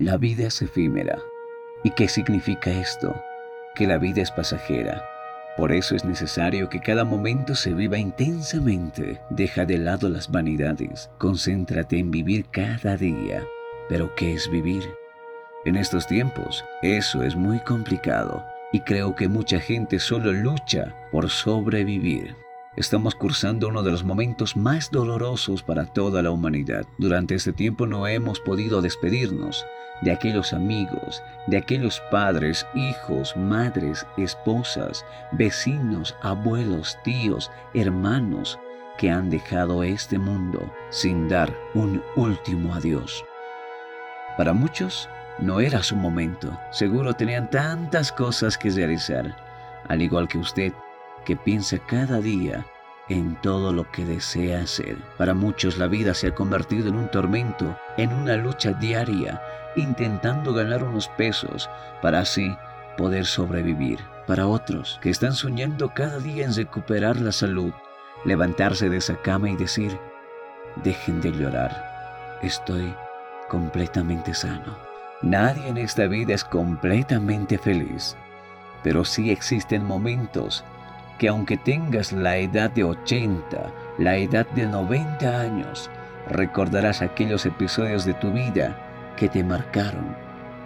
La vida es efímera. ¿Y qué significa esto? Que la vida es pasajera. Por eso es necesario que cada momento se viva intensamente. Deja de lado las vanidades. Concéntrate en vivir cada día. Pero ¿qué es vivir? En estos tiempos, eso es muy complicado y creo que mucha gente solo lucha por sobrevivir. Estamos cursando uno de los momentos más dolorosos para toda la humanidad. Durante este tiempo no hemos podido despedirnos de aquellos amigos, de aquellos padres, hijos, madres, esposas, vecinos, abuelos, tíos, hermanos que han dejado este mundo sin dar un último adiós. Para muchos no era su momento, seguro tenían tantas cosas que realizar, al igual que usted, que piensa cada día en todo lo que desea hacer. Para muchos la vida se ha convertido en un tormento, en una lucha diaria, intentando ganar unos pesos para así poder sobrevivir. Para otros que están soñando cada día en recuperar la salud, levantarse de esa cama y decir, dejen de llorar, estoy completamente sano. Nadie en esta vida es completamente feliz, pero sí existen momentos que aunque tengas la edad de 80, la edad de 90 años, recordarás aquellos episodios de tu vida que te marcaron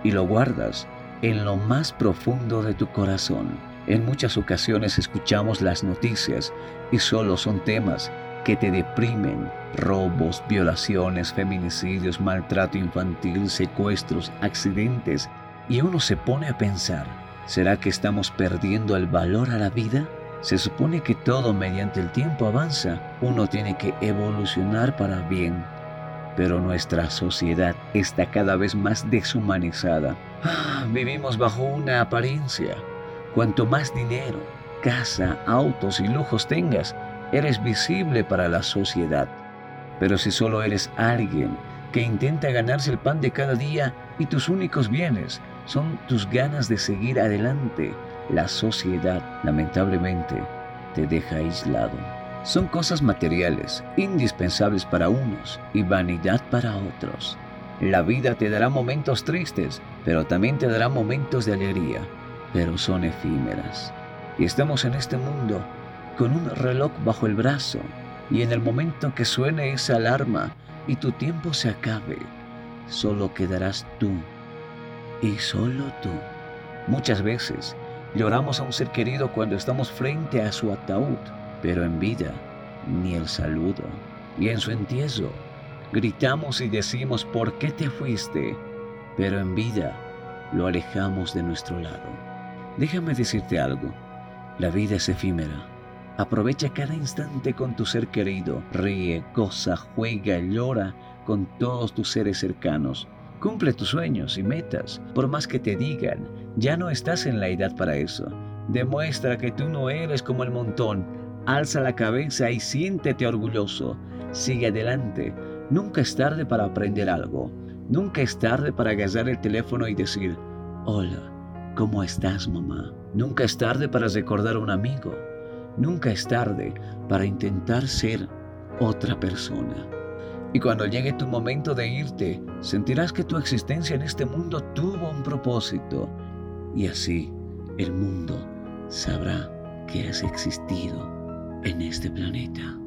y lo guardas en lo más profundo de tu corazón. En muchas ocasiones escuchamos las noticias y solo son temas que te deprimen. Robos, violaciones, feminicidios, maltrato infantil, secuestros, accidentes. Y uno se pone a pensar, ¿será que estamos perdiendo el valor a la vida? Se supone que todo mediante el tiempo avanza. Uno tiene que evolucionar para bien. Pero nuestra sociedad está cada vez más deshumanizada. Ah, vivimos bajo una apariencia. Cuanto más dinero, casa, autos y lujos tengas, eres visible para la sociedad. Pero si solo eres alguien que intenta ganarse el pan de cada día y tus únicos bienes son tus ganas de seguir adelante, la sociedad lamentablemente te deja aislado. Son cosas materiales, indispensables para unos y vanidad para otros. La vida te dará momentos tristes, pero también te dará momentos de alegría, pero son efímeras. Y estamos en este mundo con un reloj bajo el brazo y en el momento que suene esa alarma y tu tiempo se acabe, solo quedarás tú y solo tú. Muchas veces lloramos a un ser querido cuando estamos frente a su ataúd, pero en vida ni el saludo. Y en su entierro gritamos y decimos, ¿por qué te fuiste? Pero en vida lo alejamos de nuestro lado. Déjame decirte algo, la vida es efímera. Aprovecha cada instante con tu ser querido, ríe, goza, juega, llora con todos tus seres cercanos. Cumple tus sueños y metas, por más que te digan, ya no estás en la edad para eso. Demuestra que tú no eres como el montón. Alza la cabeza y siéntete orgulloso. Sigue adelante. Nunca es tarde para aprender algo. Nunca es tarde para agarrar el teléfono y decir, hola, ¿cómo estás mamá? Nunca es tarde para recordar a un amigo. Nunca es tarde para intentar ser otra persona. Y cuando llegue tu momento de irte, sentirás que tu existencia en este mundo tuvo un propósito. Y así el mundo sabrá que has existido en este planeta.